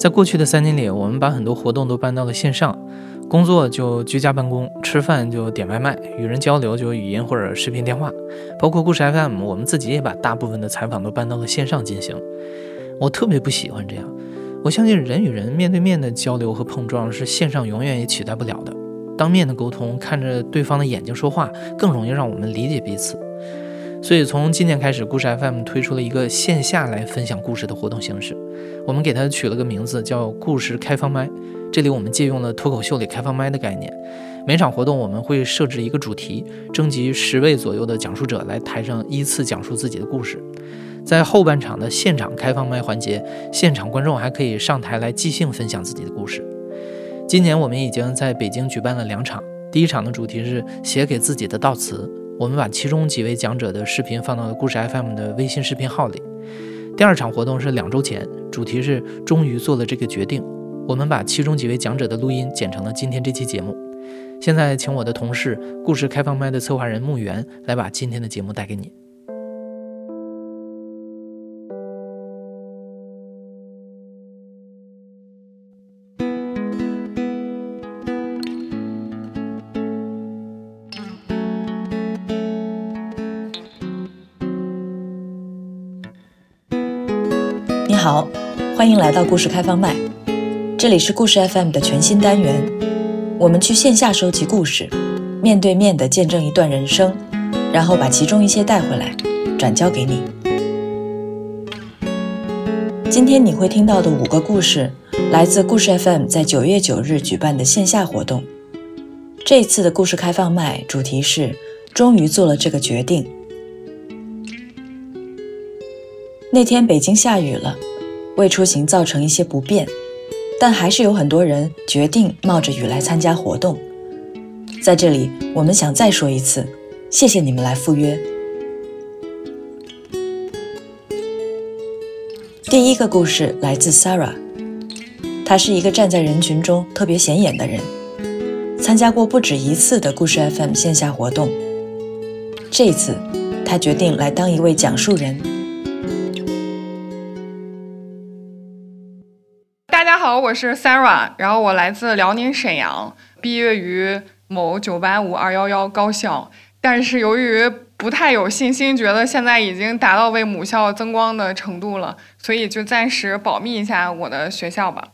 在过去的三年里，我们把很多活动都搬到了线上，工作就居家办公，吃饭就点外卖，与人交流就语音或者视频电话，包括故事 FM，我们自己也把大部分的采访都搬到了线上进行。我特别不喜欢这样，我相信人与人面对面的交流和碰撞是线上永远也取代不了的。当面的沟通，看着对方的眼睛说话，更容易让我们理解彼此。所以从今年开始，故事 FM 推出了一个线下来分享故事的活动形式。我们给它取了个名字，叫“故事开放麦”。这里我们借用了脱口秀里开放麦的概念。每场活动我们会设置一个主题，征集十位左右的讲述者来台上依次讲述自己的故事。在后半场的现场开放麦环节，现场观众还可以上台来即兴分享自己的故事。今年我们已经在北京举办了两场，第一场的主题是写给自己的悼词。我们把其中几位讲者的视频放到了故事 FM 的微信视频号里。第二场活动是两周前，主题是终于做了这个决定。我们把其中几位讲者的录音剪成了今天这期节目。现在请我的同事故事开放麦的策划人木原来把今天的节目带给你。好，欢迎来到故事开放麦，这里是故事 FM 的全新单元。我们去线下收集故事，面对面的见证一段人生，然后把其中一些带回来，转交给你。今天你会听到的五个故事，来自故事 FM 在九月九日举办的线下活动。这次的故事开放麦主题是“终于做了这个决定”。那天北京下雨了。为出行造成一些不便，但还是有很多人决定冒着雨来参加活动。在这里，我们想再说一次，谢谢你们来赴约。第一个故事来自 Sarah，她是一个站在人群中特别显眼的人，参加过不止一次的故事 FM 线下活动。这次，她决定来当一位讲述人。大家好，我是 Sarah，然后我来自辽宁沈阳，毕业于某985、211高校，但是由于不太有信心，觉得现在已经达到为母校增光的程度了，所以就暂时保密一下我的学校吧。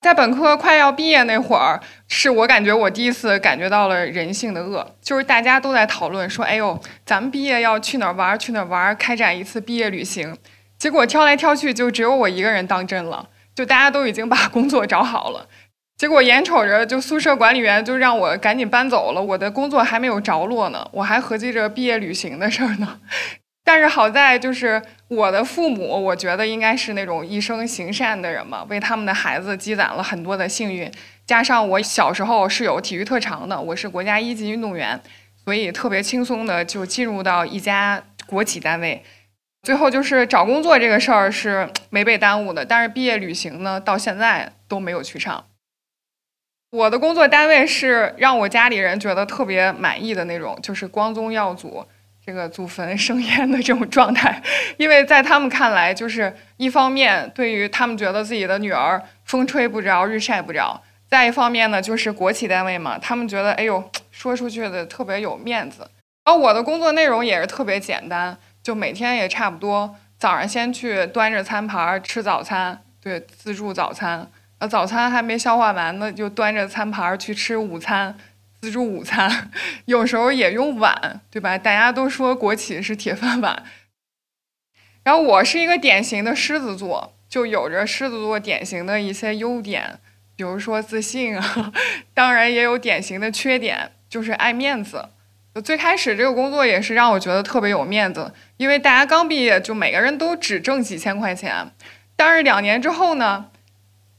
在本科快要毕业那会儿，是我感觉我第一次感觉到了人性的恶，就是大家都在讨论说，哎呦，咱们毕业要去哪儿玩？去哪儿玩？开展一次毕业旅行。结果挑来挑去，就只有我一个人当真了。就大家都已经把工作找好了，结果眼瞅着就宿舍管理员就让我赶紧搬走了，我的工作还没有着落呢，我还合计着毕业旅行的事儿呢。但是好在就是我的父母，我觉得应该是那种一生行善的人嘛，为他们的孩子积攒了很多的幸运。加上我小时候是有体育特长的，我是国家一级运动员，所以特别轻松的就进入到一家国企单位。最后就是找工作这个事儿是没被耽误的，但是毕业旅行呢，到现在都没有去上。我的工作单位是让我家里人觉得特别满意的那种，就是光宗耀祖、这个祖坟生烟的这种状态。因为在他们看来，就是一方面对于他们觉得自己的女儿风吹不着、日晒不着；再一方面呢，就是国企单位嘛，他们觉得哎呦，说出去的特别有面子。而我的工作内容也是特别简单。就每天也差不多，早上先去端着餐盘吃早餐，对，自助早餐。呃，早餐还没消化完呢，就端着餐盘去吃午餐，自助午餐。有时候也用碗，对吧？大家都说国企是铁饭碗。然后我是一个典型的狮子座，就有着狮子座典型的一些优点，比如说自信啊，当然也有典型的缺点，就是爱面子。最开始这个工作也是让我觉得特别有面子，因为大家刚毕业，就每个人都只挣几千块钱。但是两年之后呢，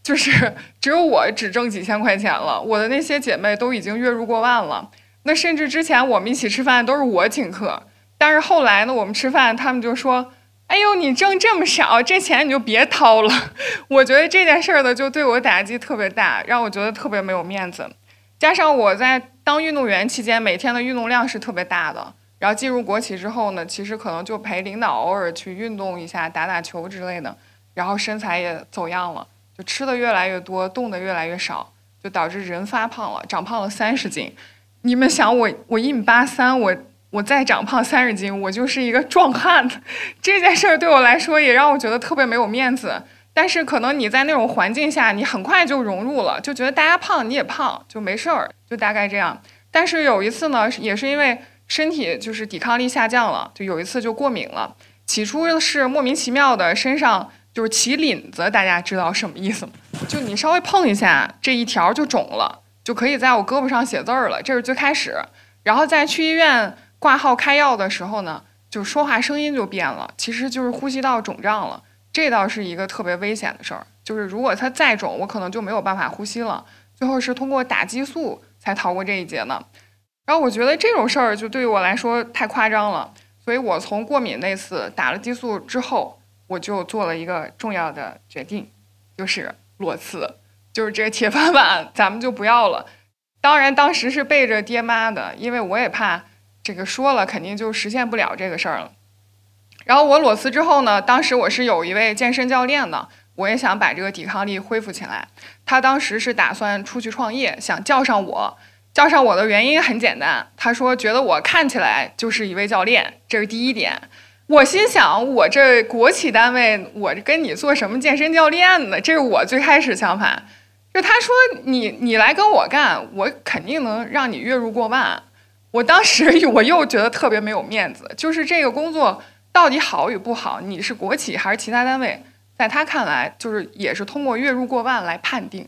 就是 只有我只挣几千块钱了，我的那些姐妹都已经月入过万了。那甚至之前我们一起吃饭都是我请客，但是后来呢，我们吃饭他们就说：“哎呦，你挣这么少，这钱你就别掏了。”我觉得这件事儿呢，就对我打击特别大，让我觉得特别没有面子。加上我在当运动员期间，每天的运动量是特别大的。然后进入国企之后呢，其实可能就陪领导偶尔去运动一下，打打球之类的。然后身材也走样了，就吃的越来越多，动的越来越少，就导致人发胖了，长胖了三十斤。你们想，我我一米八三，我我再长胖三十斤，我就是一个壮汉子。这件事儿对我来说也让我觉得特别没有面子。但是可能你在那种环境下，你很快就融入了，就觉得大家胖你也胖就没事儿，就大概这样。但是有一次呢，也是因为身体就是抵抗力下降了，就有一次就过敏了。起初是莫名其妙的身上就是起疹子，大家知道什么意思吗？就你稍微碰一下，这一条就肿了，就可以在我胳膊上写字儿了。这是最开始，然后在去医院挂号开药的时候呢，就说话声音就变了，其实就是呼吸道肿胀了。这倒是一个特别危险的事儿，就是如果它再肿，我可能就没有办法呼吸了。最后是通过打激素才逃过这一劫呢。然后我觉得这种事儿就对于我来说太夸张了，所以我从过敏那次打了激素之后，我就做了一个重要的决定，就是裸辞，就是这铁饭碗咱们就不要了。当然当时是背着爹妈的，因为我也怕这个说了肯定就实现不了这个事儿了。然后我裸辞之后呢，当时我是有一位健身教练的，我也想把这个抵抗力恢复起来。他当时是打算出去创业，想叫上我。叫上我的原因很简单，他说觉得我看起来就是一位教练，这是第一点。我心想，我这国企单位，我跟你做什么健身教练呢？这是我最开始想法。就他说你你来跟我干，我肯定能让你月入过万。我当时 我又觉得特别没有面子，就是这个工作。到底好与不好？你是国企还是其他单位？在他看来，就是也是通过月入过万来判定。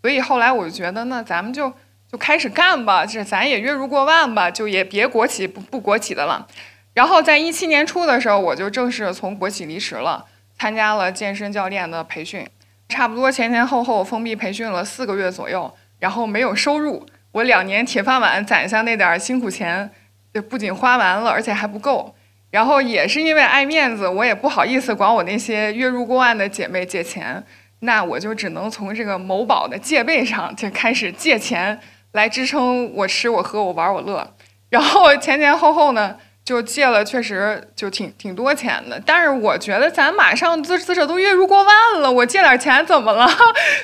所以后来我就觉得，那咱们就就开始干吧，这咱也月入过万吧，就也别国企不不国企的了。然后在一七年初的时候，我就正式从国企离职了，参加了健身教练的培训，差不多前前后后封闭培训了四个月左右，然后没有收入，我两年铁饭碗攒下那点辛苦钱，就不仅花完了，而且还不够。然后也是因为爱面子，我也不好意思管我那些月入过万的姐妹借钱，那我就只能从这个某宝的借呗上就开始借钱来支撑我吃我喝我玩我乐。然后前前后后呢，就借了确实就挺 挺多钱的。但是我觉得咱马上资资者都月入过万了，我借点钱怎么了？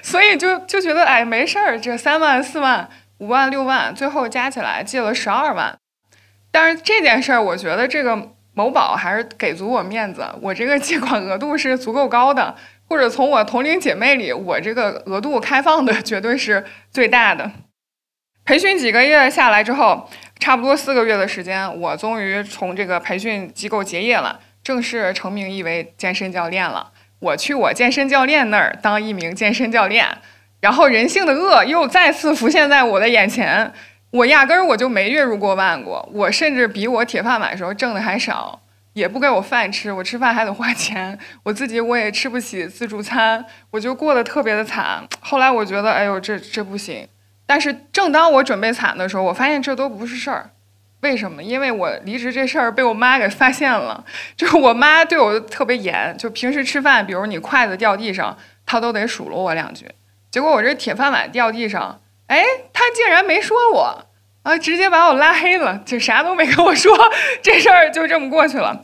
所以就就觉得哎没事儿，这三万四万五万六万，最后加起来借了十二万。但是这件事儿，我觉得这个。某宝还是给足我面子，我这个借款额度是足够高的，或者从我同龄姐妹里，我这个额度开放的绝对是最大的。培训几个月下来之后，差不多四个月的时间，我终于从这个培训机构结业了，正式成名一为健身教练了。我去我健身教练那儿当一名健身教练，然后人性的恶又再次浮现在我的眼前。我压根儿我就没月入过万过，我甚至比我铁饭碗时候挣的还少，也不给我饭吃，我吃饭还得花钱，我自己我也吃不起自助餐，我就过得特别的惨。后来我觉得，哎呦，这这不行。但是正当我准备惨的时候，我发现这都不是事儿。为什么？因为我离职这事儿被我妈给发现了，就是我妈对我特别严，就平时吃饭，比如你筷子掉地上，她都得数落我两句。结果我这铁饭碗掉地上。哎，他竟然没说我啊，直接把我拉黑了，就啥都没跟我说，这事儿就这么过去了。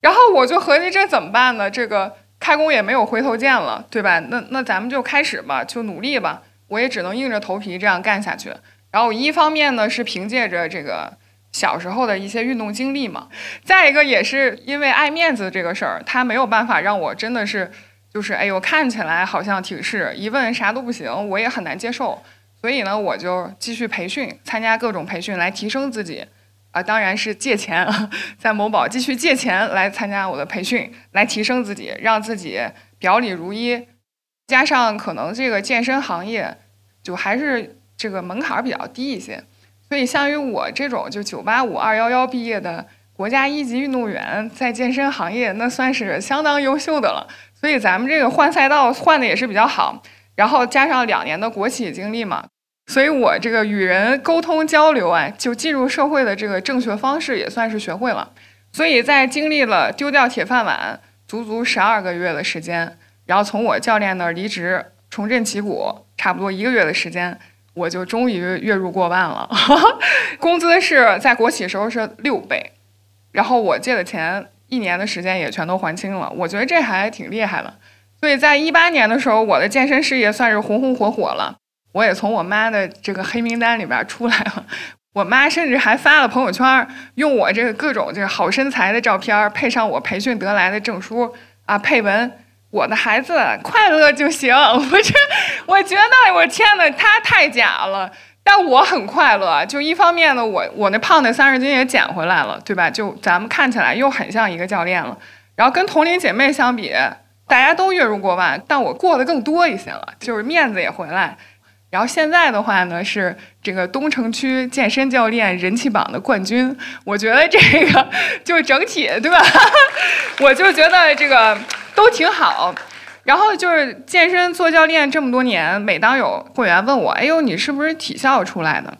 然后我就合计这怎么办呢？这个开工也没有回头箭了，对吧？那那咱们就开始吧，就努力吧。我也只能硬着头皮这样干下去。然后一方面呢是凭借着这个小时候的一些运动经历嘛，再一个也是因为爱面子这个事儿，他没有办法让我真的是就是哎呦看起来好像挺是，一问啥都不行，我也很难接受。所以呢，我就继续培训，参加各种培训来提升自己，啊，当然是借钱，在某宝继续借钱来参加我的培训，来提升自己，让自己表里如一。加上可能这个健身行业，就还是这个门槛比较低一些，所以像于我这种就九八五二幺幺毕业的国家一级运动员，在健身行业那算是相当优秀的了。所以咱们这个换赛道换的也是比较好。然后加上两年的国企经历嘛，所以我这个与人沟通交流啊，就进入社会的这个正确方式也算是学会了。所以在经历了丢掉铁饭碗足足十二个月的时间，然后从我教练那儿离职，重振旗鼓，差不多一个月的时间，我就终于月入过万了。工资是在国企时候是六倍，然后我借的钱一年的时间也全都还清了，我觉得这还挺厉害的。所以在一八年的时候，我的健身事业算是红红火火了。我也从我妈的这个黑名单里边出来了。我妈甚至还发了朋友圈，用我这个各种这个好身材的照片，配上我培训得来的证书啊，配文：“我的孩子快乐就行。”我这，我觉得我天呐，他太假了。但我很快乐。就一方面呢，我我那胖的三十斤也减回来了，对吧？就咱们看起来又很像一个教练了。然后跟同龄姐妹相比，大家都月入过万，但我过得更多一些了，就是面子也回来。然后现在的话呢，是这个东城区健身教练人气榜的冠军。我觉得这个 就整体对吧？我就觉得这个都挺好。然后就是健身做教练这么多年，每当有会员问我：“哎呦，你是不是体校出来的？”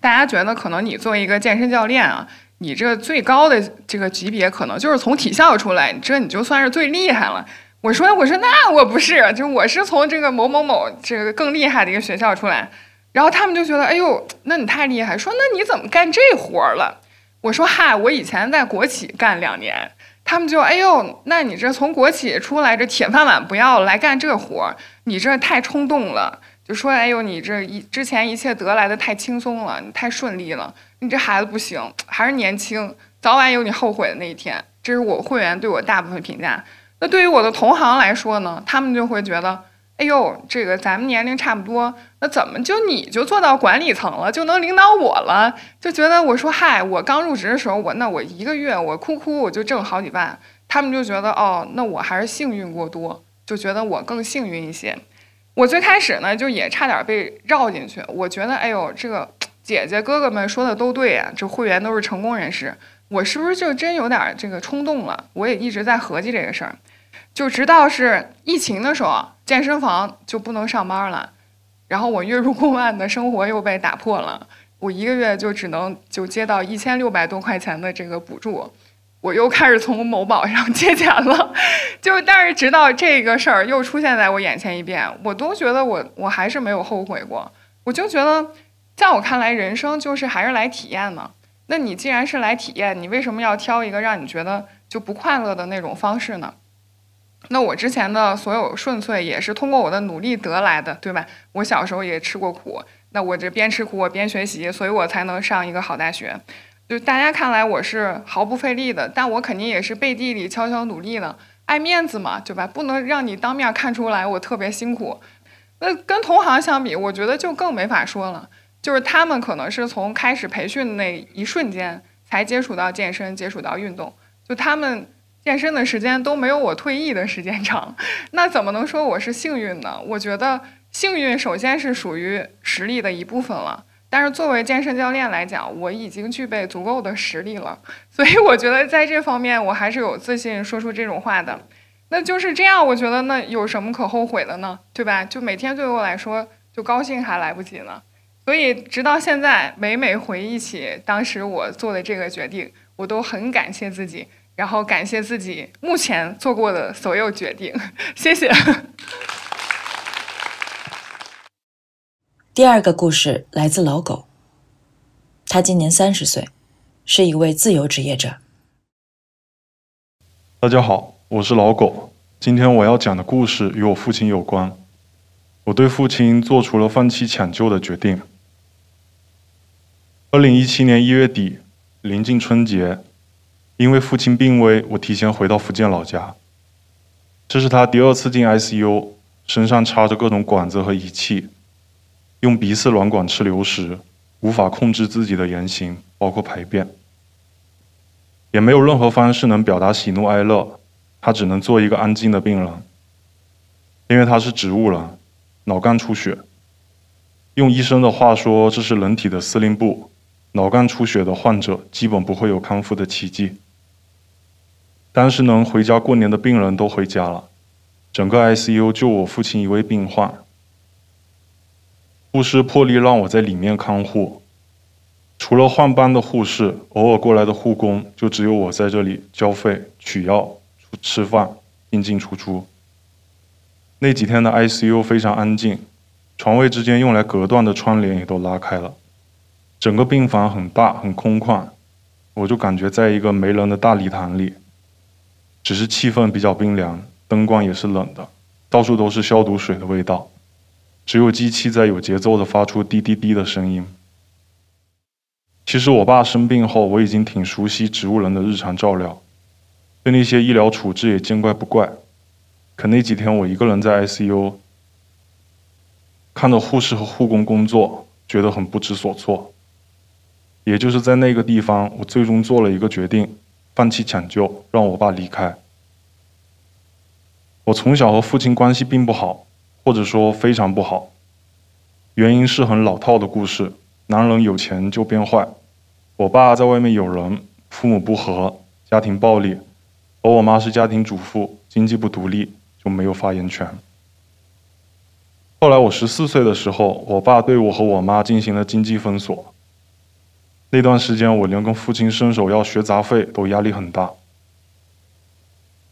大家觉得可能你作为一个健身教练啊，你这最高的这个级别可能就是从体校出来，这你就算是最厉害了。我说我说那我不是，就我是从这个某某某这个更厉害的一个学校出来，然后他们就觉得哎呦，那你太厉害，说那你怎么干这活了？我说嗨，我以前在国企干两年，他们就哎呦，那你这从国企出来这铁饭碗不要来干这活儿，你这太冲动了，就说哎呦你这一之前一切得来的太轻松了，你太顺利了，你这孩子不行，还是年轻，早晚有你后悔的那一天。这是我会员对我大部分评价。那对于我的同行来说呢，他们就会觉得，哎呦，这个咱们年龄差不多，那怎么就你就做到管理层了，就能领导我了？就觉得我说嗨，我刚入职的时候，我那我一个月我哭哭我就挣好几万，他们就觉得哦，那我还是幸运过多，就觉得我更幸运一些。我最开始呢，就也差点被绕进去，我觉得哎呦，这个姐姐哥哥们说的都对啊，这会员都是成功人士，我是不是就真有点这个冲动了？我也一直在合计这个事儿。就直到是疫情的时候，健身房就不能上班了，然后我月入过万的生活又被打破了，我一个月就只能就接到一千六百多块钱的这个补助，我又开始从某宝上 借钱了，就但是直到这个事儿又出现在我眼前一遍，我都觉得我我还是没有后悔过，我就觉得，在我看来，人生就是还是来体验嘛。那你既然是来体验，你为什么要挑一个让你觉得就不快乐的那种方式呢？那我之前的所有顺遂也是通过我的努力得来的，对吧？我小时候也吃过苦，那我这边吃苦我边学习，所以我才能上一个好大学。就大家看来我是毫不费力的，但我肯定也是背地里悄悄努力的，爱面子嘛，对吧？不能让你当面看出来我特别辛苦。那跟同行相比，我觉得就更没法说了，就是他们可能是从开始培训的那一瞬间才接触到健身，接触到运动，就他们。健身的时间都没有我退役的时间长，那怎么能说我是幸运呢？我觉得幸运首先是属于实力的一部分了，但是作为健身教练来讲，我已经具备足够的实力了，所以我觉得在这方面我还是有自信说出这种话的。那就是这样，我觉得那有什么可后悔的呢？对吧？就每天对我来说，就高兴还来不及呢。所以直到现在，每每回忆起当时我做的这个决定，我都很感谢自己。然后感谢自己目前做过的所有决定，谢谢。第二个故事来自老狗，他今年三十岁，是一位自由职业者。大家好，我是老狗。今天我要讲的故事与我父亲有关。我对父亲做出了放弃抢救的决定。二零一七年一月底，临近春节。因为父亲病危，我提前回到福建老家。这是他第二次进 ICU，身上插着各种管子和仪器，用鼻饲软管吃流食，无法控制自己的言行，包括排便，也没有任何方式能表达喜怒哀乐，他只能做一个安静的病人。因为他是植物人，脑干出血，用医生的话说，这是人体的司令部。脑干出血的患者基本不会有康复的奇迹。当时能回家过年的病人都回家了，整个 ICU 就我父亲一位病患。护士破例让我在里面看护，除了换班的护士，偶尔过来的护工，就只有我在这里交费、取药、吃饭、进进出出。那几天的 ICU 非常安静，床位之间用来隔断的窗帘也都拉开了，整个病房很大很空旷，我就感觉在一个没人的大礼堂里。只是气氛比较冰凉，灯光也是冷的，到处都是消毒水的味道，只有机器在有节奏的发出滴滴滴的声音。其实我爸生病后，我已经挺熟悉植物人的日常照料，对那些医疗处置也见怪不怪。可那几天我一个人在 ICU，看着护士和护工工作，觉得很不知所措。也就是在那个地方，我最终做了一个决定，放弃抢救，让我爸离开。我从小和父亲关系并不好，或者说非常不好。原因是很老套的故事：男人有钱就变坏。我爸在外面有人，父母不和，家庭暴力，而我妈是家庭主妇，经济不独立。就没有发言权。后来我十四岁的时候，我爸对我和我妈进行了经济封锁。那段时间，我连跟父亲伸手要学杂费都压力很大，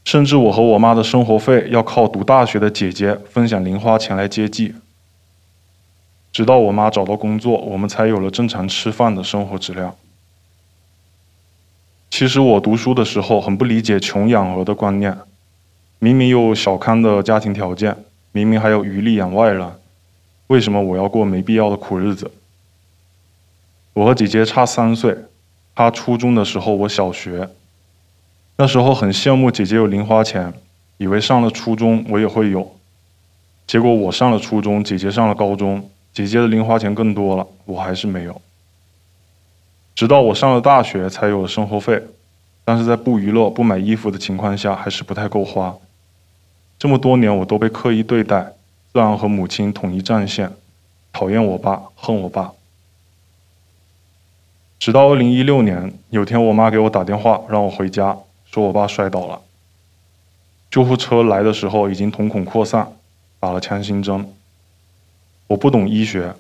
甚至我和我妈的生活费要靠读大学的姐姐分享零花钱来接济。直到我妈找到工作，我们才有了正常吃饭的生活质量。其实我读书的时候很不理解“穷养儿”的观念。明明有小康的家庭条件，明明还有余力养外人，为什么我要过没必要的苦日子？我和姐姐差三岁，她初中的时候我小学，那时候很羡慕姐姐有零花钱，以为上了初中我也会有，结果我上了初中，姐姐上了高中，姐姐的零花钱更多了，我还是没有。直到我上了大学才有了生活费，但是在不娱乐、不买衣服的情况下，还是不太够花。这么多年，我都被刻意对待，自然和母亲统一战线，讨厌我爸，恨我爸。直到二零一六年，有天我妈给我打电话，让我回家，说我爸摔倒了。救护车来的时候，已经瞳孔扩散，打了强心针。我不懂医学，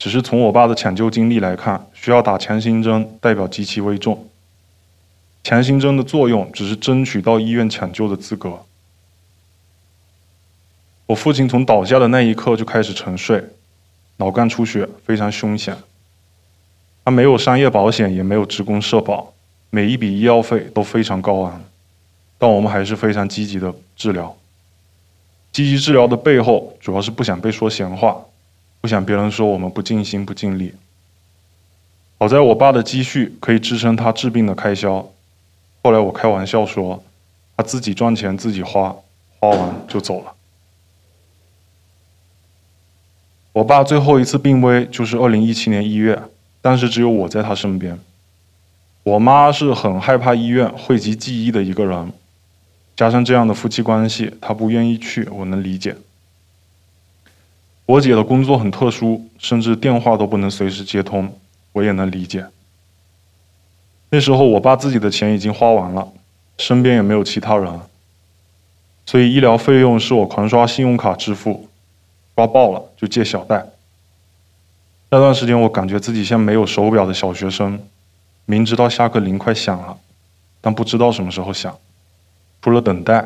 只是从我爸的抢救经历来看，需要打强心针代表极其危重。强心针的作用只是争取到医院抢救的资格。我父亲从倒下的那一刻就开始沉睡，脑干出血非常凶险。他没有商业保险，也没有职工社保，每一笔医药费都非常高昂。但我们还是非常积极的治疗。积极治疗的背后，主要是不想被说闲话，不想别人说我们不尽心不尽力。好在我爸的积蓄可以支撑他治病的开销。后来我开玩笑说，他自己赚钱自己花，花完就走了。我爸最后一次病危就是二零一七年一月，当时只有我在他身边。我妈是很害怕医院讳疾忌医的一个人，加上这样的夫妻关系，她不愿意去，我能理解。我姐的工作很特殊，甚至电话都不能随时接通，我也能理解。那时候我爸自己的钱已经花完了，身边也没有其他人，所以医疗费用是我狂刷信用卡支付。刷爆了就借小贷。那段时间，我感觉自己像没有手表的小学生，明知道下课铃快响了，但不知道什么时候响。除了等待，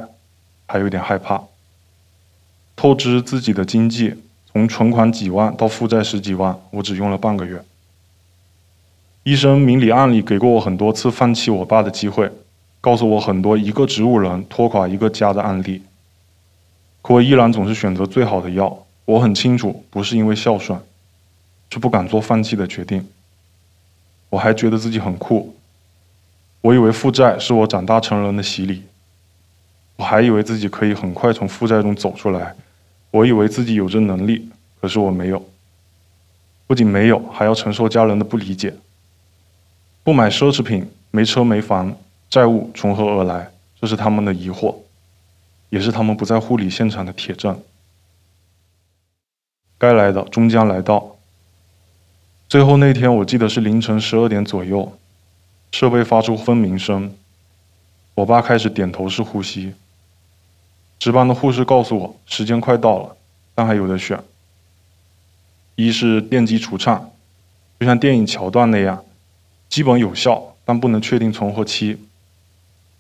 还有点害怕。透支自己的经济，从存款几万到负债十几万，我只用了半个月。医生明里暗里给过我很多次放弃我爸的机会，告诉我很多一个植物人拖垮一个家的案例。可我依然总是选择最好的药。我很清楚，不是因为孝顺，是不敢做放弃的决定。我还觉得自己很酷，我以为负债是我长大成人的洗礼，我还以为自己可以很快从负债中走出来，我以为自己有这能力，可是我没有。不仅没有，还要承受家人的不理解。不买奢侈品，没车没房，债务从何而来？这是他们的疑惑，也是他们不在护理现场的铁证。该来的终将来到。最后那天，我记得是凌晨十二点左右，设备发出蜂鸣声，我爸开始点头式呼吸。值班的护士告诉我，时间快到了，但还有的选：一是电击除颤，就像电影桥段那样，基本有效，但不能确定存活期，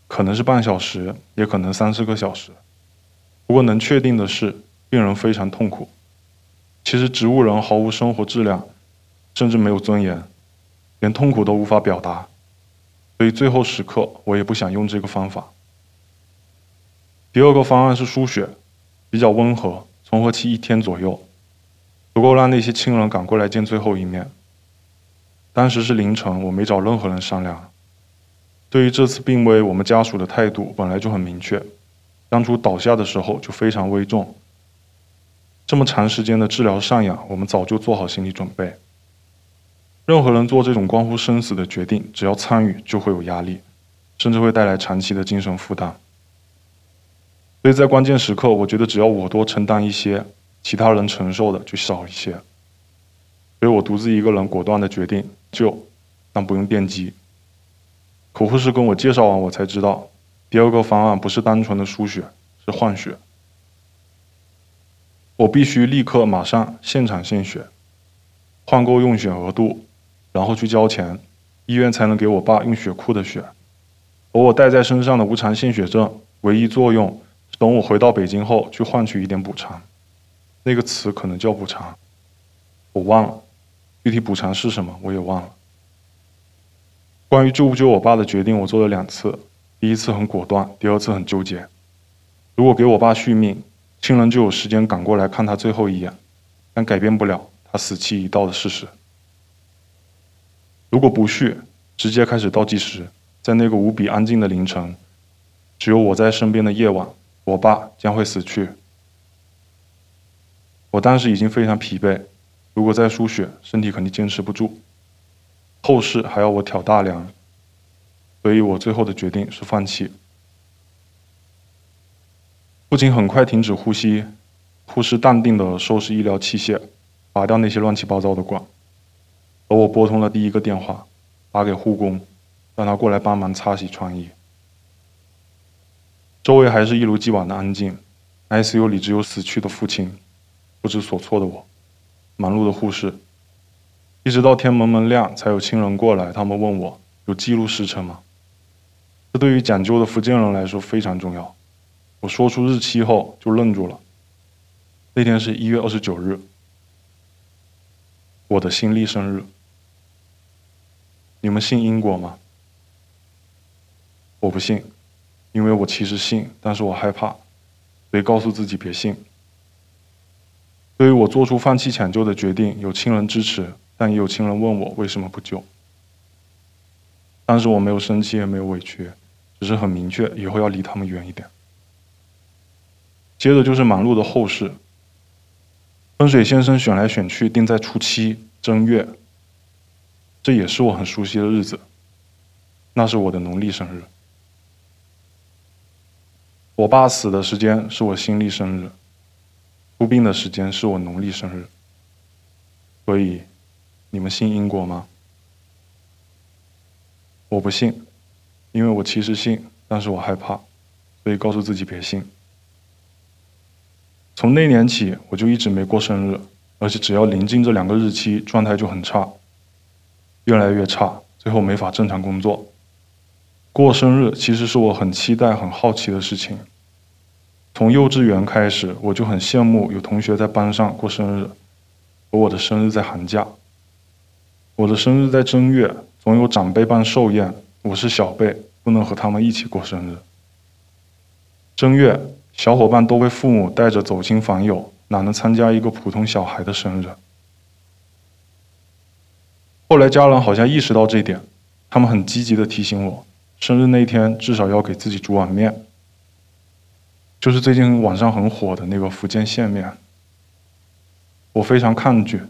可能是半小时，也可能三四个小时。不过能确定的是，病人非常痛苦。其实植物人毫无生活质量，甚至没有尊严，连痛苦都无法表达，所以最后时刻我也不想用这个方法。第二个方案是输血，比较温和，存活期一天左右，足够让那些亲人赶过来见最后一面。当时是凌晨，我没找任何人商量。对于这次病危，我们家属的态度本来就很明确，当初倒下的时候就非常危重。这么长时间的治疗上养，我们早就做好心理准备。任何人做这种关乎生死的决定，只要参与就会有压力，甚至会带来长期的精神负担。所以在关键时刻，我觉得只要我多承担一些，其他人承受的就少一些。所以我独自一个人果断的决定救，但不用电击。口护士跟我介绍完，我才知道，第二个方案不是单纯的输血，是换血。我必须立刻马上现场献血，换够用血额度，然后去交钱，医院才能给我爸用血库的血。而我带在身上的无偿献血证，唯一作用是。等我回到北京后，去换取一点补偿，那个词可能叫补偿，我忘了，具体补偿是什么我也忘了。关于救不救我爸的决定，我做了两次，第一次很果断，第二次很纠结。如果给我爸续命，亲人就有时间赶过来看他最后一眼，但改变不了他死期已到的事实。如果不续，直接开始倒计时，在那个无比安静的凌晨，只有我在身边的夜晚。我爸将会死去。我当时已经非常疲惫，如果再输血，身体肯定坚持不住。后事还要我挑大梁，所以我最后的决定是放弃。父亲很快停止呼吸，护士淡定的收拾医疗器械，拔掉那些乱七八糟的管。而我拨通了第一个电话，打给护工，让他过来帮忙擦洗创衣。周围还是一如既往的安静，ICU 里只有死去的父亲，不知所措的我，忙碌的护士，一直到天蒙蒙亮才有亲人过来。他们问我有记录时辰吗？这对于讲究的福建人来说非常重要。我说出日期后就愣住了。那天是一月二十九日，我的新历生日。你们信因果吗？我不信。因为我其实信，但是我害怕，所以告诉自己别信。对于我做出放弃抢救的决定，有亲人支持，但也有亲人问我为什么不救。当时我没有生气，也没有委屈，只是很明确，以后要离他们远一点。接着就是忙碌的后事。风水先生选来选去，定在初七正月，这也是我很熟悉的日子，那是我的农历生日。我爸死的时间是我新历生日，出殡的时间是我农历生日，所以你们信因果吗？我不信，因为我其实信，但是我害怕，所以告诉自己别信。从那年起，我就一直没过生日，而且只要临近这两个日期，状态就很差，越来越差，最后没法正常工作。过生日其实是我很期待、很好奇的事情。从幼稚园开始，我就很羡慕有同学在班上过生日，而我的生日在寒假。我的生日在正月，总有长辈办寿宴，我是小辈，不能和他们一起过生日。正月，小伙伴都被父母带着走亲访友，哪能参加一个普通小孩的生日？后来家人好像意识到这一点，他们很积极的提醒我，生日那天至少要给自己煮碗面。就是最近网上很火的那个福建线面，我非常抗拒，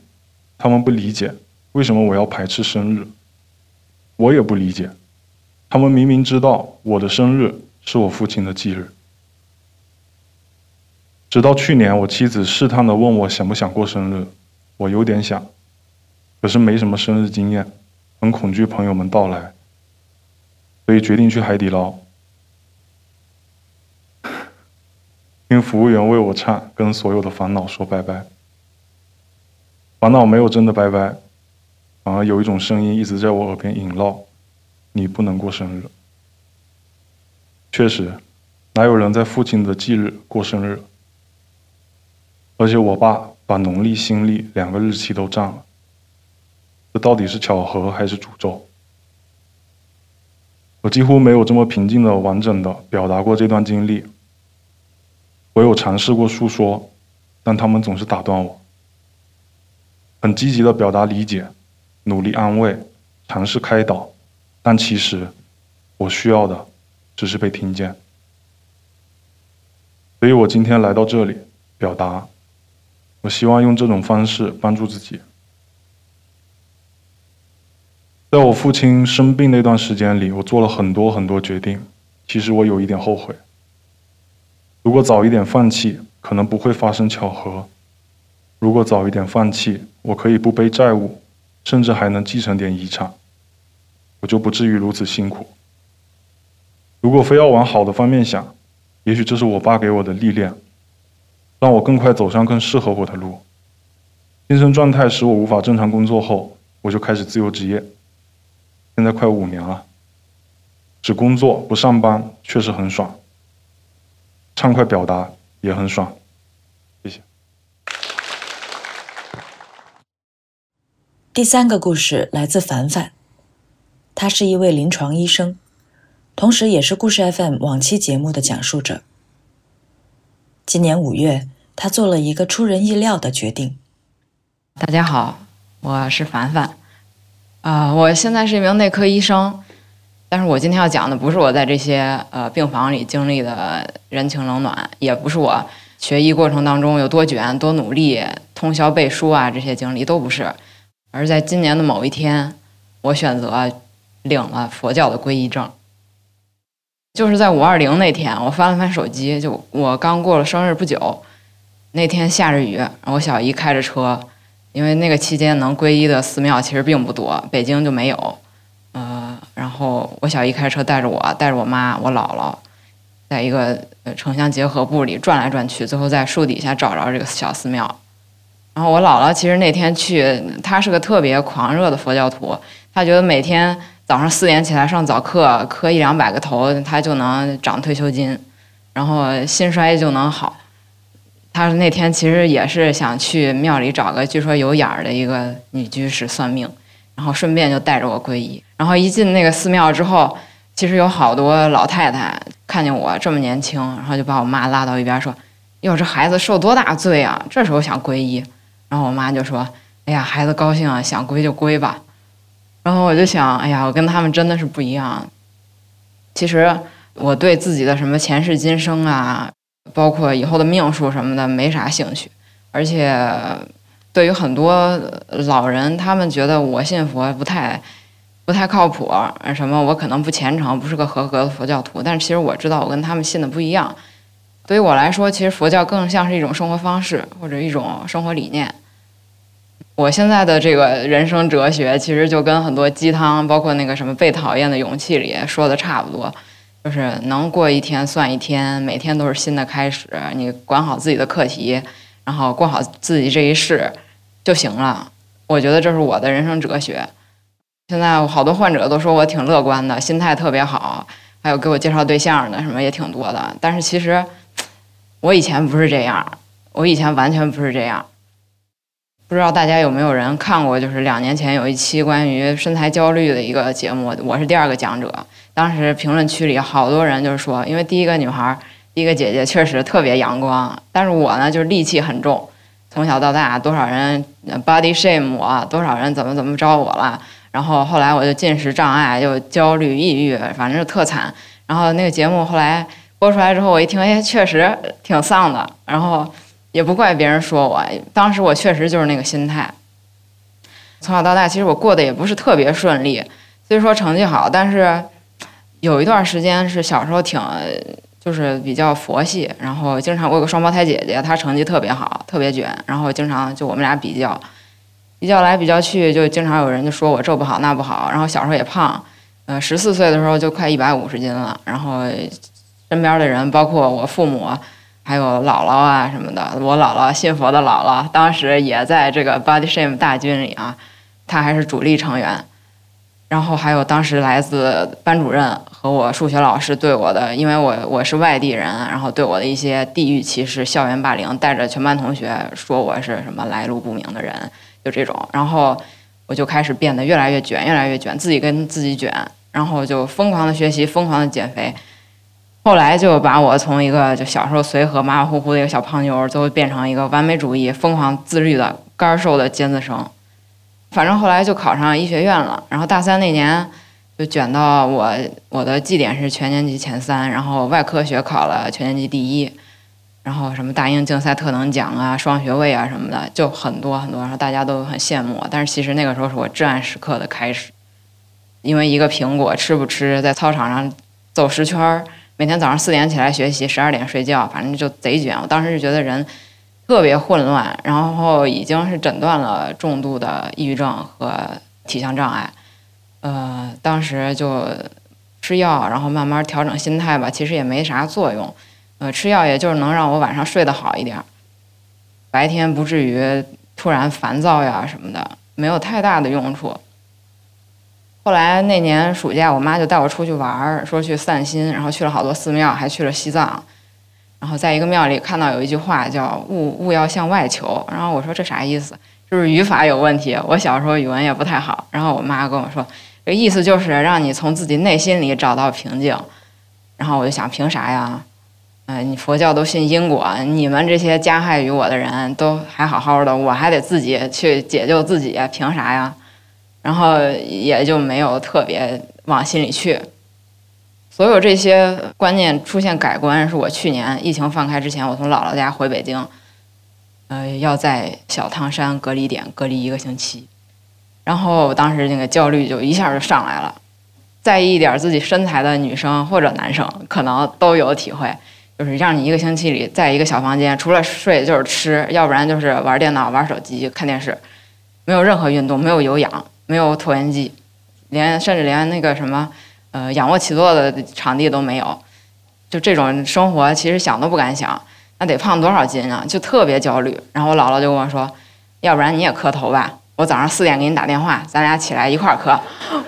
他们不理解为什么我要排斥生日，我也不理解，他们明明知道我的生日是我父亲的忌日，直到去年我妻子试探的问我想不想过生日，我有点想，可是没什么生日经验，很恐惧朋友们到来，所以决定去海底捞。听服务员为我唱，跟所有的烦恼说拜拜。烦恼没有真的拜拜，反而有一种声音一直在我耳边萦绕：你不能过生日。确实，哪有人在父亲的忌日过生日？而且我爸把农历、新历两个日期都占了，这到底是巧合还是诅咒？我几乎没有这么平静的、完整的表达过这段经历。我有尝试过诉说，但他们总是打断我。很积极的表达理解，努力安慰，尝试开导，但其实我需要的只是被听见。所以我今天来到这里表达，我希望用这种方式帮助自己。在我父亲生病那段时间里，我做了很多很多决定，其实我有一点后悔。如果早一点放弃，可能不会发生巧合。如果早一点放弃，我可以不背债务，甚至还能继承点遗产，我就不至于如此辛苦。如果非要往好的方面想，也许这是我爸给我的历练，让我更快走上更适合我的路。精神状态使我无法正常工作后，我就开始自由职业，现在快五年了。只工作不上班确实很爽，畅快表达也很爽。谢谢第三个故事来自凡凡，他是一位临床医生，同时也是故事 FM 往期节目的讲述者。今年五月，他做了一个出人意料的决定。大家好，我是凡凡，啊，我现在是一名内科医生，但是我今天要讲的不是我在这些呃病房里经历的人情冷暖，也不是我学医过程当中有多卷、多努力、通宵背书啊这些经历都不是。而在今年的某一天，我选择领了佛教的皈依证。就是在五二零那天，我翻了翻手机，就我刚过了生日不久，那天下着雨，我小姨开着车，因为那个期间能皈依的寺庙其实并不多，北京就没有。呃，然后我小姨开车带着我，带着我妈、我姥姥，在一个城乡结合部里转来转去，最后在树底下找着这个小寺庙。然后我姥姥其实那天去，她是个特别狂热的佛教徒，她觉得每天早上四点起来上早课，磕一两百个头，她就能长退休金，然后心衰就能好。她那天其实也是想去庙里找个据说有眼儿的一个女居士算命，然后顺便就带着我皈依。然后一进那个寺庙之后，其实有好多老太太看见我这么年轻，然后就把我妈拉到一边说：“哟，这孩子受多大罪啊？这时候想皈依。”然后我妈就说：“哎呀，孩子高兴啊，想归就归吧。”然后我就想：“哎呀，我跟他们真的是不一样。其实我对自己的什么前世今生啊，包括以后的命数什么的没啥兴趣。而且对于很多老人，他们觉得我信佛不太不太靠谱，什么我可能不虔诚，不是个合格的佛教徒。但其实我知道，我跟他们信的不一样。对于我来说，其实佛教更像是一种生活方式或者一种生活理念。”我现在的这个人生哲学，其实就跟很多鸡汤，包括那个什么《被讨厌的勇气》里说的差不多，就是能过一天算一天，每天都是新的开始。你管好自己的课题，然后过好自己这一世就行了。我觉得这是我的人生哲学。现在好多患者都说我挺乐观的，心态特别好，还有给我介绍对象的什么也挺多的。但是其实我以前不是这样，我以前完全不是这样。不知道大家有没有人看过？就是两年前有一期关于身材焦虑的一个节目，我是第二个讲者。当时评论区里好多人就是说，因为第一个女孩，第一个姐姐确实特别阳光，但是我呢就是戾气很重，从小到大多少人 body shame 我，多少人怎么怎么着我了。然后后来我就进食障碍，又焦虑、抑郁，反正就特惨。然后那个节目后来播出来之后，我一听，哎，确实挺丧的。然后。也不怪别人说我，当时我确实就是那个心态。从小到大，其实我过得也不是特别顺利。虽说成绩好，但是有一段时间是小时候挺就是比较佛系，然后经常我有个双胞胎姐姐，她成绩特别好，特别卷，然后经常就我们俩比较，比较来比较去，就经常有人就说我这不好那不好。然后小时候也胖，呃，十四岁的时候就快一百五十斤了。然后身边的人，包括我父母。还有姥姥啊什么的，我姥姥信佛的姥姥，当时也在这个 Body Shame 大军里啊，她还是主力成员。然后还有当时来自班主任和我数学老师对我的，因为我我是外地人，然后对我的一些地域歧视、校园霸凌，带着全班同学说我是什么来路不明的人，就这种。然后我就开始变得越来越卷，越来越卷，自己跟自己卷，然后就疯狂的学习，疯狂的减肥。后来就把我从一个就小时候随和、马马虎虎的一个小胖妞，最后变成一个完美主义、疯狂自律的干瘦的尖子生。反正后来就考上医学院了，然后大三那年就卷到我我的绩点是全年级前三，然后外科学考了全年级第一，然后什么大英竞赛特等奖啊、双学位啊什么的，就很多很多，然后大家都很羡慕我。但是其实那个时候是我至暗时刻的开始，因为一个苹果吃不吃，在操场上走十圈儿。每天早上四点起来学习，十二点睡觉，反正就贼卷。我当时就觉得人特别混乱，然后已经是诊断了重度的抑郁症和体相障碍。呃，当时就吃药，然后慢慢调整心态吧，其实也没啥作用。呃，吃药也就是能让我晚上睡得好一点，白天不至于突然烦躁呀什么的，没有太大的用处。后来那年暑假，我妈就带我出去玩儿，说去散心，然后去了好多寺庙，还去了西藏。然后在一个庙里看到有一句话叫“勿勿要向外求”，然后我说这啥意思？就是语法有问题。我小时候语文也不太好，然后我妈跟我说，这意思就是让你从自己内心里找到平静。然后我就想，凭啥呀？嗯，你佛教都信因果，你们这些加害于我的人都还好好的，我还得自己去解救自己，凭啥呀？然后也就没有特别往心里去。所有这些观念出现改观，是我去年疫情放开之前，我从姥姥家回北京，呃，要在小汤山隔离点隔离一个星期。然后我当时那个焦虑就一下就上来了。在意一点自己身材的女生或者男生，可能都有体会，就是让你一个星期里在一个小房间，除了睡就是吃，要不然就是玩电脑、玩手机、看电视，没有任何运动，没有有氧。没有椭圆机，连甚至连那个什么，呃，仰卧起坐的场地都没有。就这种生活，其实想都不敢想，那得胖多少斤啊？就特别焦虑。然后我姥姥就跟我说：“要不然你也磕头吧，我早上四点给你打电话，咱俩起来一块儿磕。”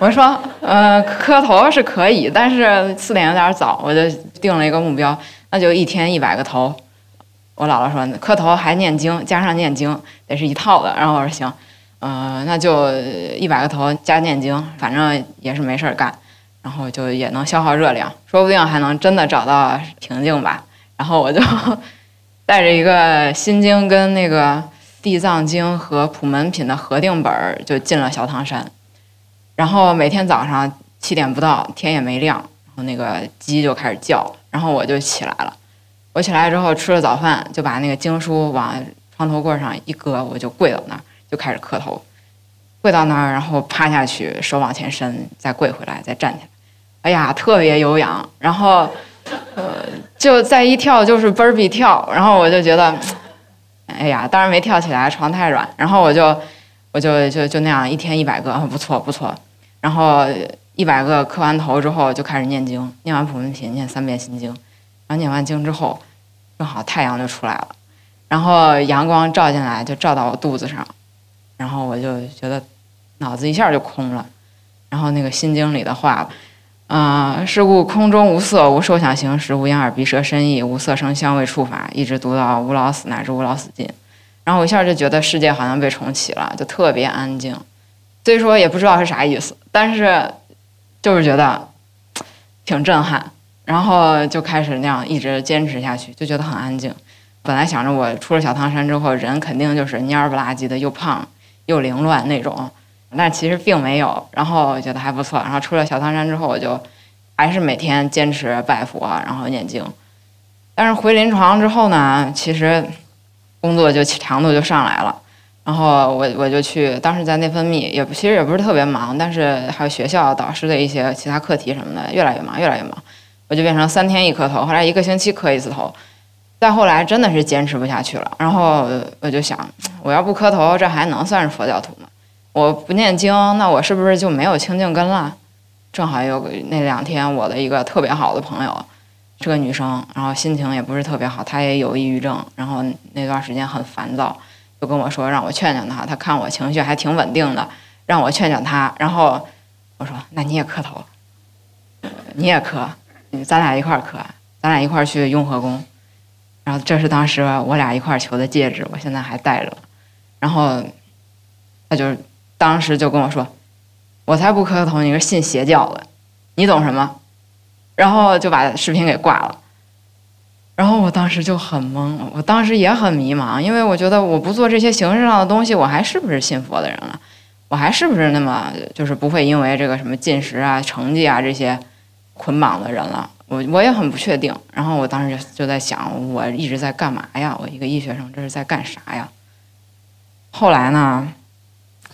我说：“呃，磕头是可以，但是四点有点早。”我就定了一个目标，那就一天一百个头。我姥姥说：“磕头还念经，加上念经得是一套的。”然后我说：“行。”嗯，那就一百个头加念经，反正也是没事儿干，然后就也能消耗热量，说不定还能真的找到平静吧。然后我就 带着一个心经跟那个地藏经和普门品的合订本儿，就进了小汤山。然后每天早上七点不到，天也没亮，然后那个鸡就开始叫，然后我就起来了。我起来之后吃了早饭，就把那个经书往床头柜上一搁，我就跪到那儿。就开始磕头，跪到那儿，然后趴下去，手往前伸，再跪回来，再站起来。哎呀，特别有氧。然后，呃，就再一跳就是倍儿比跳。然后我就觉得，哎呀，当然没跳起来，床太软。然后我就，我就就就那样一天一百个，不错不错。然后一百个磕完头之后，就开始念经，念完普门品，念三遍心经。然后念完经之后，正好太阳就出来了，然后阳光照进来，就照到我肚子上。然后我就觉得脑子一下就空了，然后那个心经里的话，啊，是故空中无色，无受想行识，无眼耳鼻舌身意，无色声香味触法，一直读到无老死乃至无老死尽。然后我一下就觉得世界好像被重启了，就特别安静。虽说也不知道是啥意思，但是就是觉得挺震撼。然后就开始那样一直坚持下去，就觉得很安静。本来想着我出了小汤山之后，人肯定就是蔫不拉几的，又胖。又凌乱那种，但其实并没有。然后觉得还不错。然后出了小汤山之后，我就还是每天坚持拜佛，然后念经。但是回临床之后呢，其实工作就强度就上来了。然后我我就去，当时在内分泌，也其实也不是特别忙，但是还有学校导师的一些其他课题什么的，越来越忙，越来越忙。我就变成三天一磕头，后来一个星期磕一次头。再后来真的是坚持不下去了，然后我就想，我要不磕头，这还能算是佛教徒吗？我不念经，那我是不是就没有清净根了？正好有那两天，我的一个特别好的朋友，是个女生，然后心情也不是特别好，她也有抑郁症，然后那段时间很烦躁，就跟我说让我劝劝她，她看我情绪还挺稳定的，让我劝劝她。然后我说那你也磕头，你也磕，咱俩一块儿磕，咱俩一块儿去雍和宫。然后这是当时我俩一块儿求的戒指，我现在还戴着。然后他就当时就跟我说：“我才不磕头，你是信邪教的，你懂什么？”然后就把视频给挂了。然后我当时就很懵，我当时也很迷茫，因为我觉得我不做这些形式上的东西，我还是不是信佛的人了？我还是不是那么就是不会因为这个什么进食啊、成绩啊这些捆绑的人了？我我也很不确定。然后我当时就就在想，我一直在干嘛呀？我一个医学生这是在干啥呀？后来呢，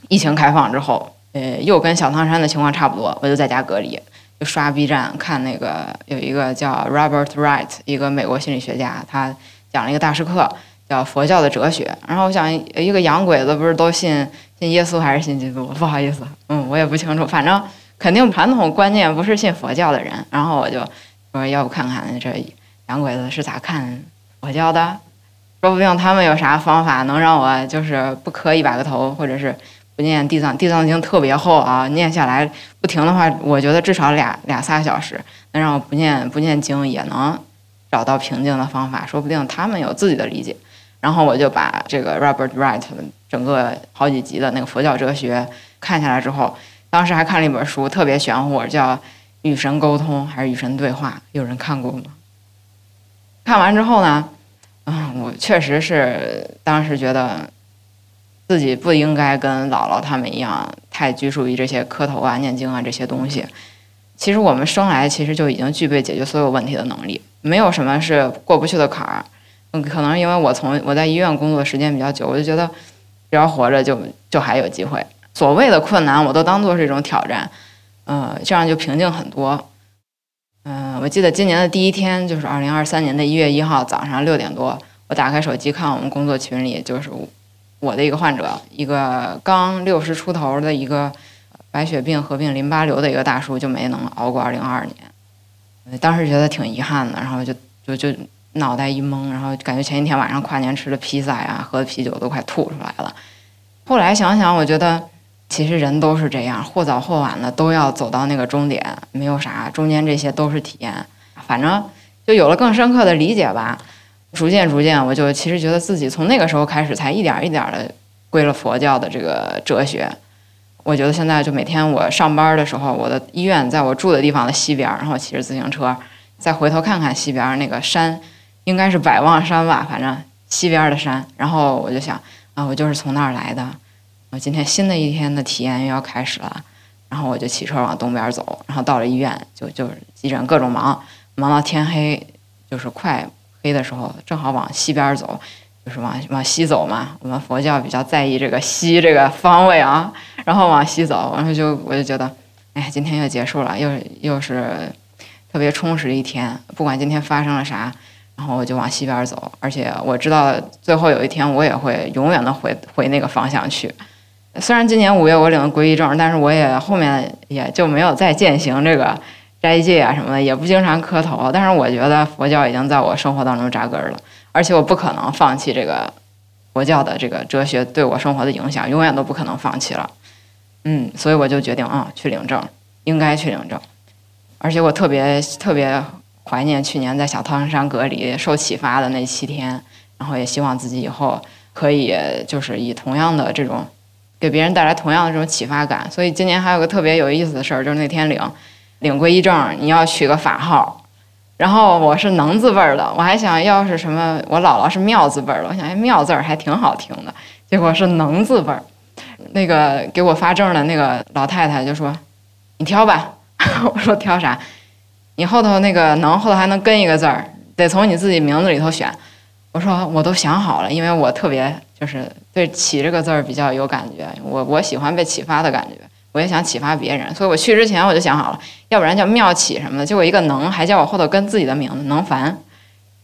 疫情开放之后，呃，又跟小汤山的情况差不多，我就在家隔离。就刷 B 站看那个有一个叫 Robert Wright，一个美国心理学家，他讲了一个大师课，叫佛教的哲学。然后我想，一个洋鬼子不是都信信耶稣还是信基督？不好意思，嗯，我也不清楚，反正肯定传统观念不是信佛教的人。然后我就我说，要不看看这洋鬼子是咋看佛教的？说不定他们有啥方法能让我就是不磕一百个头，或者是。不念地藏，地藏经特别厚啊，念下来不停的话，我觉得至少俩俩仨小时。能让我不念不念经也能找到平静的方法，说不定他们有自己的理解。然后我就把这个 Robert Wright 整个好几集的那个佛教哲学看下来之后，当时还看了一本书，特别玄乎，叫《与神沟通》还是《与神对话》？有人看过吗？看完之后呢，嗯，我确实是当时觉得。自己不应该跟姥姥他们一样太拘束于这些磕头啊、念经啊这些东西。其实我们生来其实就已经具备解决所有问题的能力，没有什么是过不去的坎儿。嗯，可能因为我从我在医院工作时间比较久，我就觉得只要活着就就还有机会。所谓的困难，我都当做是一种挑战。嗯，这样就平静很多。嗯，我记得今年的第一天就是二零二三年的一月一号早上六点多，我打开手机看我们工作群里就是。我的一个患者，一个刚六十出头的一个白血病合并淋巴瘤的一个大叔，就没能熬过二零二二年。当时觉得挺遗憾的，然后就就就脑袋一懵，然后感觉前一天晚上跨年吃的披萨呀、喝的啤酒都快吐出来了。后来想想，我觉得其实人都是这样，或早或晚的都要走到那个终点，没有啥，中间这些都是体验。反正就有了更深刻的理解吧。逐渐逐渐，我就其实觉得自己从那个时候开始，才一点一点的归了佛教的这个哲学。我觉得现在就每天我上班的时候，我的医院在我住的地方的西边，然后骑着自行车，再回头看看西边那个山，应该是百望山吧，反正西边的山。然后我就想啊，我就是从那儿来的。我今天新的一天的体验又要开始了，然后我就骑车往东边走，然后到了医院就就急诊各种忙，忙到天黑，就是快。黑的时候正好往西边走，就是往往西走嘛。我们佛教比较在意这个西这个方位啊，然后往西走，然后就我就觉得，哎，今天又结束了，又又是特别充实一天。不管今天发生了啥，然后我就往西边走，而且我知道最后有一天我也会永远的回回那个方向去。虽然今年五月我领了皈依证，但是我也后面也就没有再践行这个。斋戒啊什么的也不经常磕头，但是我觉得佛教已经在我生活当中扎根了，而且我不可能放弃这个佛教的这个哲学对我生活的影响，永远都不可能放弃了。嗯，所以我就决定啊，去领证，应该去领证。而且我特别特别怀念去年在小汤山隔离受启发的那七天，然后也希望自己以后可以就是以同样的这种给别人带来同样的这种启发感。所以今年还有个特别有意思的事儿，就是那天领。领皈依证，你要取个法号，然后我是能字辈儿的，我还想要是什么，我姥姥是妙字辈儿的，我想哎妙字儿还挺好听的，结果是能字辈儿。那个给我发证的那个老太太就说：“你挑吧。”我说：“挑啥？你后头那个能后头还能跟一个字儿，得从你自己名字里头选。”我说：“我都想好了，因为我特别就是对起这个字儿比较有感觉，我我喜欢被启发的感觉。”我也想启发别人，所以我去之前我就想好了，要不然叫妙启什么的，结果一个能还叫我后头跟自己的名字能凡，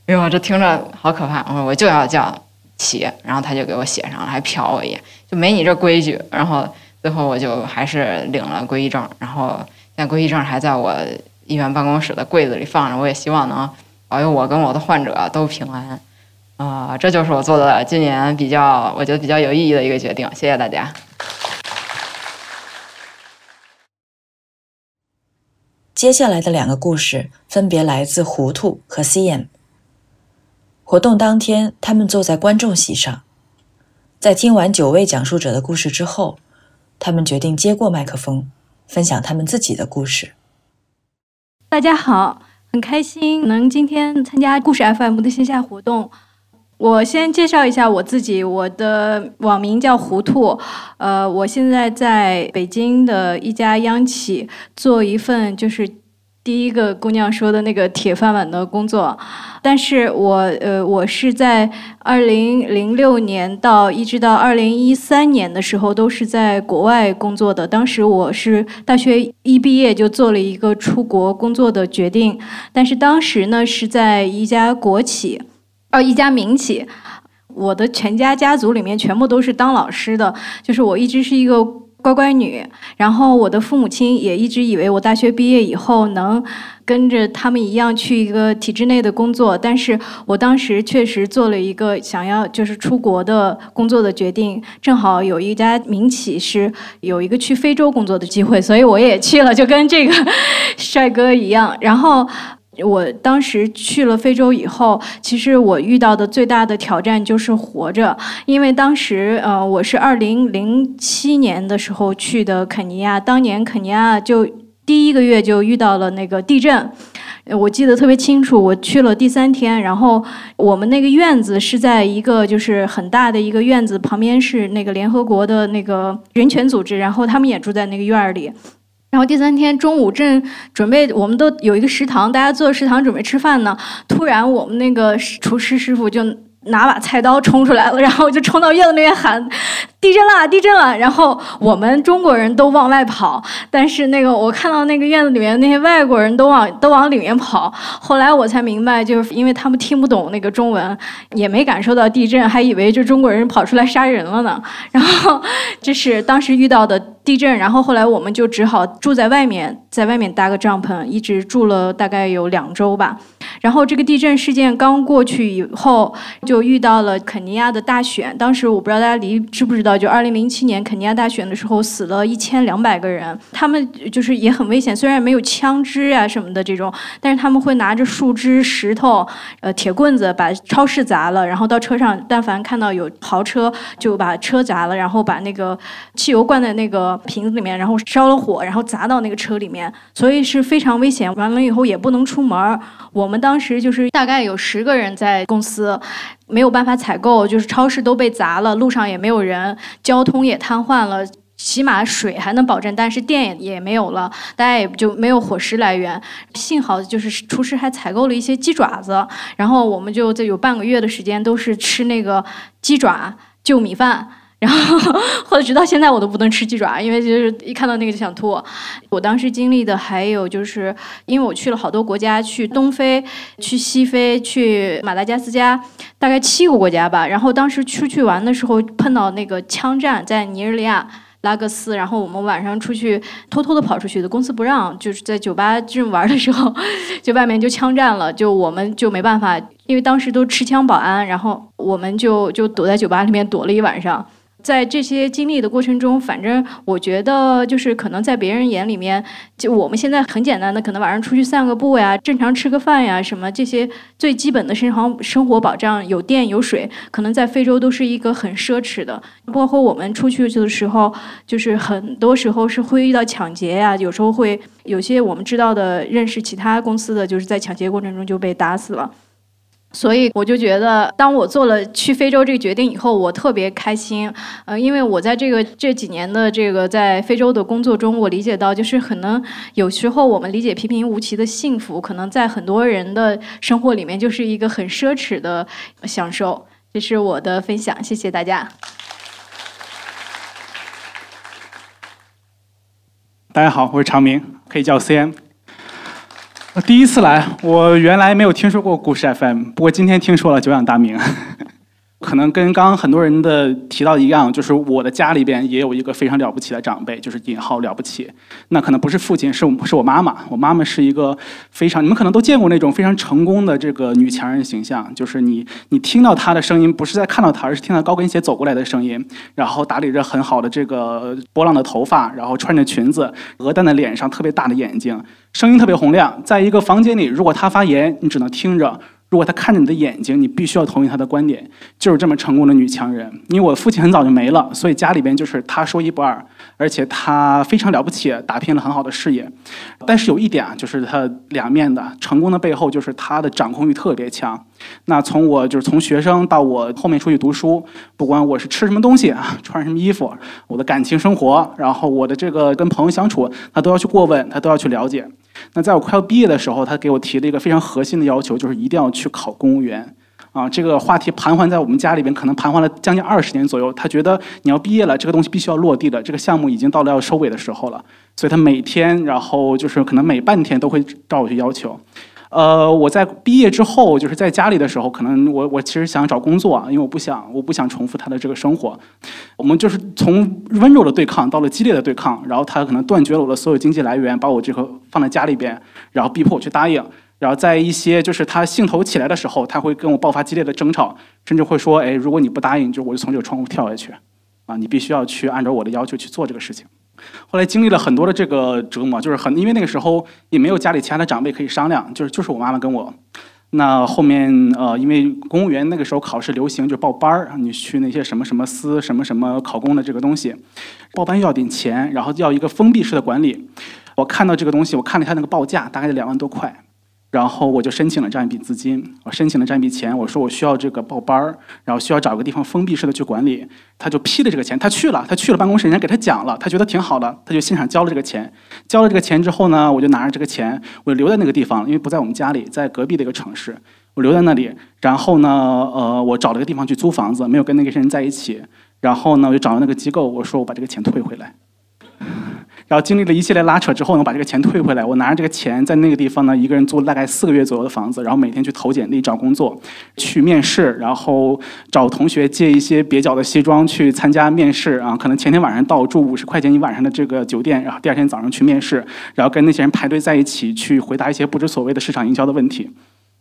哎呦，这听着好可怕！我说我就要叫启，然后他就给我写上了，还瞟我一眼，就没你这规矩。然后最后我就还是领了皈依证，然后现在皈依证还在我医院办公室的柜子里放着，我也希望能保佑我跟我的患者都平安。啊，这就是我做的今年比较我觉得比较有意义的一个决定，谢谢大家。接下来的两个故事分别来自糊涂和 CM。活动当天，他们坐在观众席上，在听完九位讲述者的故事之后，他们决定接过麦克风，分享他们自己的故事。大家好，很开心能今天参加故事 FM 的线下活动。我先介绍一下我自己，我的网名叫糊涂，呃，我现在在北京的一家央企做一份就是第一个姑娘说的那个铁饭碗的工作，但是我呃我是在二零零六年到一直到二零一三年的时候都是在国外工作的，当时我是大学一毕业就做了一个出国工作的决定，但是当时呢是在一家国企。哦，一家民企，我的全家家族里面全部都是当老师的，就是我一直是一个乖乖女，然后我的父母亲也一直以为我大学毕业以后能跟着他们一样去一个体制内的工作，但是我当时确实做了一个想要就是出国的工作的决定，正好有一家民企是有一个去非洲工作的机会，所以我也去了，就跟这个 帅哥一样，然后。我当时去了非洲以后，其实我遇到的最大的挑战就是活着，因为当时呃我是二零零七年的时候去的肯尼亚，当年肯尼亚就第一个月就遇到了那个地震，我记得特别清楚。我去了第三天，然后我们那个院子是在一个就是很大的一个院子旁边是那个联合国的那个人权组织，然后他们也住在那个院儿里。然后第三天中午正准备，我们都有一个食堂，大家坐食堂准备吃饭呢。突然，我们那个厨师师傅就拿把菜刀冲出来了，然后就冲到院子那边喊。地震了，地震了！然后我们中国人都往外跑，但是那个我看到那个院子里面那些外国人都往都往里面跑。后来我才明白，就是因为他们听不懂那个中文，也没感受到地震，还以为这中国人跑出来杀人了呢。然后这是当时遇到的地震，然后后来我们就只好住在外面，在外面搭个帐篷，一直住了大概有两周吧。然后这个地震事件刚过去以后，就遇到了肯尼亚的大选。当时我不知道大家离知不知道。就二零零七年肯尼亚大选的时候，死了一千两百个人，他们就是也很危险。虽然没有枪支啊什么的这种，但是他们会拿着树枝、石头、呃铁棍子把超市砸了，然后到车上，但凡看到有豪车就把车砸了，然后把那个汽油灌在那个瓶子里面，然后烧了火，然后砸到那个车里面，所以是非常危险。完了以后也不能出门。我们当时就是大概有十个人在公司。没有办法采购，就是超市都被砸了，路上也没有人，交通也瘫痪了，起码水还能保证，但是电也没有了，大家也就没有伙食来源。幸好就是厨师还采购了一些鸡爪子，然后我们就这有半个月的时间都是吃那个鸡爪就米饭。然后，或者直到现在我都不能吃鸡爪，因为就是一看到那个就想吐。我当时经历的还有就是，因为我去了好多国家，去东非、去西非、去马达加斯加，大概七个国家吧。然后当时出去玩的时候碰到那个枪战，在尼日利亚拉各斯。然后我们晚上出去偷偷的跑出去的，公司不让，就是在酒吧这么玩的时候，就外面就枪战了，就我们就没办法，因为当时都持枪保安，然后我们就就躲在酒吧里面躲了一晚上。在这些经历的过程中，反正我觉得就是可能在别人眼里面，就我们现在很简单的，可能晚上出去散个步呀，正常吃个饭呀，什么这些最基本的生活生活保障，有电有水，可能在非洲都是一个很奢侈的。包括我们出去的时候，就是很多时候是会遇到抢劫呀，有时候会有些我们知道的认识其他公司的，就是在抢劫过程中就被打死了。所以我就觉得，当我做了去非洲这个决定以后，我特别开心。呃，因为我在这个这几年的这个在非洲的工作中，我理解到，就是可能有时候我们理解平平无奇的幸福，可能在很多人的生活里面就是一个很奢侈的享受。这是我的分享，谢谢大家。大家好，我是长明，可以叫 CM。第一次来，我原来没有听说过故事 FM，不过今天听说了，久仰大名。可能跟刚刚很多人的提到一样，就是我的家里边也有一个非常了不起的长辈，就是引号了不起。那可能不是父亲，是是我妈妈。我妈妈是一个非常，你们可能都见过那种非常成功的这个女强人形象，就是你你听到她的声音，不是在看到她，而是听到高跟鞋走过来的声音，然后打理着很好的这个波浪的头发，然后穿着裙子，鹅蛋的脸上特别大的眼睛，声音特别洪亮。在一个房间里，如果她发言，你只能听着。如果他看着你的眼睛，你必须要同意他的观点，就是这么成功的女强人。因为我父亲很早就没了，所以家里边就是他说一不二，而且他非常了不起，打拼了很好的事业。但是有一点啊，就是他两面的成功的背后，就是他的掌控欲特别强。那从我就是从学生到我后面出去读书，不管我是吃什么东西啊，穿什么衣服，我的感情生活，然后我的这个跟朋友相处，他都要去过问，他都要去了解。那在我快要毕业的时候，他给我提了一个非常核心的要求，就是一定要去考公务员。啊，这个话题盘桓在我们家里边，可能盘桓了将近二十年左右。他觉得你要毕业了，这个东西必须要落地的，这个项目已经到了要收尾的时候了。所以他每天，然后就是可能每半天都会找我去要求。呃，我在毕业之后，就是在家里的时候，可能我我其实想找工作啊，因为我不想我不想重复他的这个生活。我们就是从温柔的对抗到了激烈的对抗，然后他可能断绝了我的所有经济来源，把我这个放在家里边，然后逼迫我去答应。然后在一些就是他兴头起来的时候，他会跟我爆发激烈的争吵，甚至会说：“哎，如果你不答应，就我就从这个窗户跳下去，啊，你必须要去按照我的要求去做这个事情。”后来经历了很多的这个折磨，就是很因为那个时候也没有家里其他的长辈可以商量，就是就是我妈妈跟我。那后面呃，因为公务员那个时候考试流行就报班儿，你去那些什么什么司什么什么考公的这个东西，报班要点钱，然后要一个封闭式的管理。我看到这个东西，我看了一下那个报价，大概两万多块。然后我就申请了这样一笔资金，我申请了这样一笔钱，我说我需要这个报班儿，然后需要找个地方封闭式的去管理，他就批了这个钱，他去了，他去了办公室，人家给他讲了，他觉得挺好的，他就现场交了这个钱，交了这个钱之后呢，我就拿着这个钱，我就留在那个地方，因为不在我们家里，在隔壁的一个城市，我留在那里，然后呢，呃，我找了个地方去租房子，没有跟那个人在一起，然后呢，我就找到那个机构，我说我把这个钱退回来。然后经历了一系列拉扯之后呢，把这个钱退回来。我拿着这个钱在那个地方呢，一个人租了大概四个月左右的房子，然后每天去投简历找工作，去面试，然后找同学借一些蹩脚的西装去参加面试啊。可能前天晚上到住五十块钱一晚上的这个酒店，然后第二天早上去面试，然后跟那些人排队在一起去回答一些不知所谓的市场营销的问题。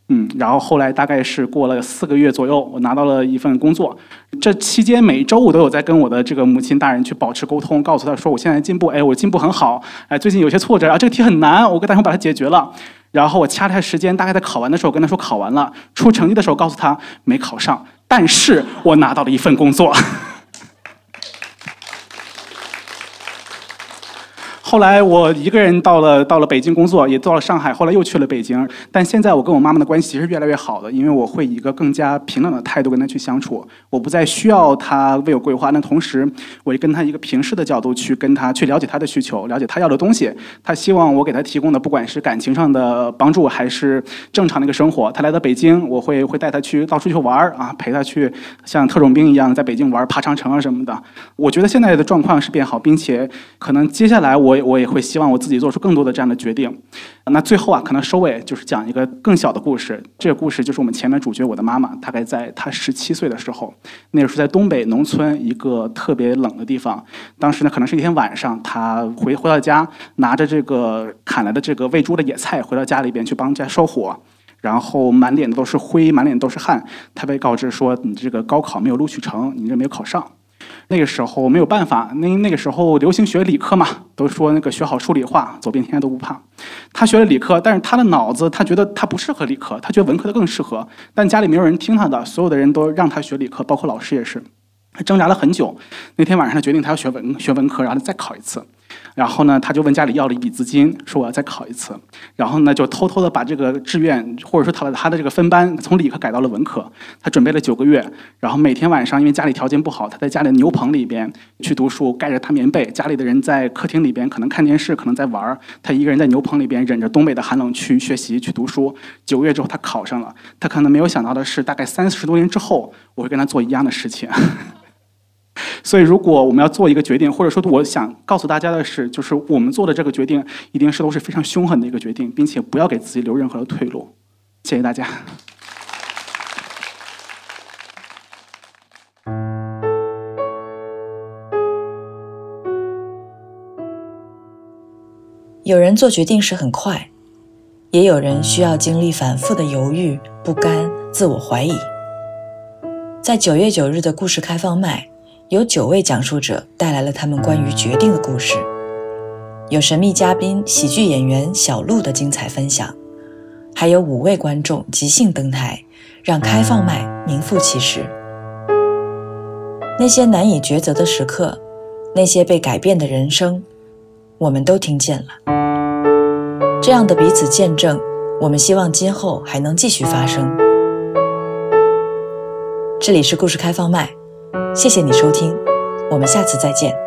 嗯，然后后来大概是过了四个月左右，我拿到了一份工作。这期间每周我都有在跟我的这个母亲大人去保持沟通，告诉她说我现在进步，哎，我进步很好，哎，最近有些挫折啊，这个题很难，我跟大家把它解决了。然后我掐了下时间，大概在考完的时候跟他说考完了，出成绩的时候告诉他没考上，但是我拿到了一份工作。后来我一个人到了到了北京工作，也到了上海，后来又去了北京。但现在我跟我妈妈的关系其实越来越好的，因为我会以一个更加平等的态度跟她去相处。我不再需要她为我规划，那同时我也跟她一个平视的角度去跟她去了解她的需求，了解她要的东西。她希望我给她提供的，不管是感情上的帮助，还是正常的一个生活。她来到北京，我会会带她去到处去玩儿啊，陪她去像特种兵一样在北京玩爬长城啊什么的。我觉得现在的状况是变好，并且可能接下来我。我也会希望我自己做出更多的这样的决定。那最后啊，可能收尾就是讲一个更小的故事。这个故事就是我们前面主角我的妈妈，大概在她十七岁的时候，那个时候在东北农村一个特别冷的地方。当时呢，可能是一天晚上，她回回到家，拿着这个砍来的这个喂猪的野菜，回到家里边去帮家烧火，然后满脸都是灰，满脸都是汗。她被告知说：“你这个高考没有录取成，你这没有考上。”那个时候没有办法，那那个时候流行学理科嘛，都说那个学好数理化，走遍天下都不怕。他学了理科，但是他的脑子他觉得他不适合理科，他觉得文科的更适合。但家里没有人听他的，所有的人都让他学理科，包括老师也是。他挣扎了很久，那天晚上他决定他要学文学文科，然后再考一次。然后呢，他就问家里要了一笔资金，说我要再考一次。然后呢，就偷偷的把这个志愿或者说他的他的这个分班从理科改到了文科。他准备了九个月，然后每天晚上因为家里条件不好，他在家里牛棚里边去读书，盖着大棉被。家里的人在客厅里边可能看电视，可能在玩儿他一个人在牛棚里边忍着东北的寒冷去学习去读书。九个月之后，他考上了。他可能没有想到的是，大概三十多年之后，我会跟他做一样的事情。所以，如果我们要做一个决定，或者说，我想告诉大家的是，就是我们做的这个决定，一定是都是非常凶狠的一个决定，并且不要给自己留任何的退路。谢谢大家。有人做决定时很快，也有人需要经历反复的犹豫、不甘、自我怀疑。在九月九日的故事开放麦。有九位讲述者带来了他们关于决定的故事，有神秘嘉宾喜剧演员小鹿的精彩分享，还有五位观众即兴登台，让开放麦名副其实。那些难以抉择的时刻，那些被改变的人生，我们都听见了。这样的彼此见证，我们希望今后还能继续发生。这里是故事开放麦，谢谢你收听，我们下次再见。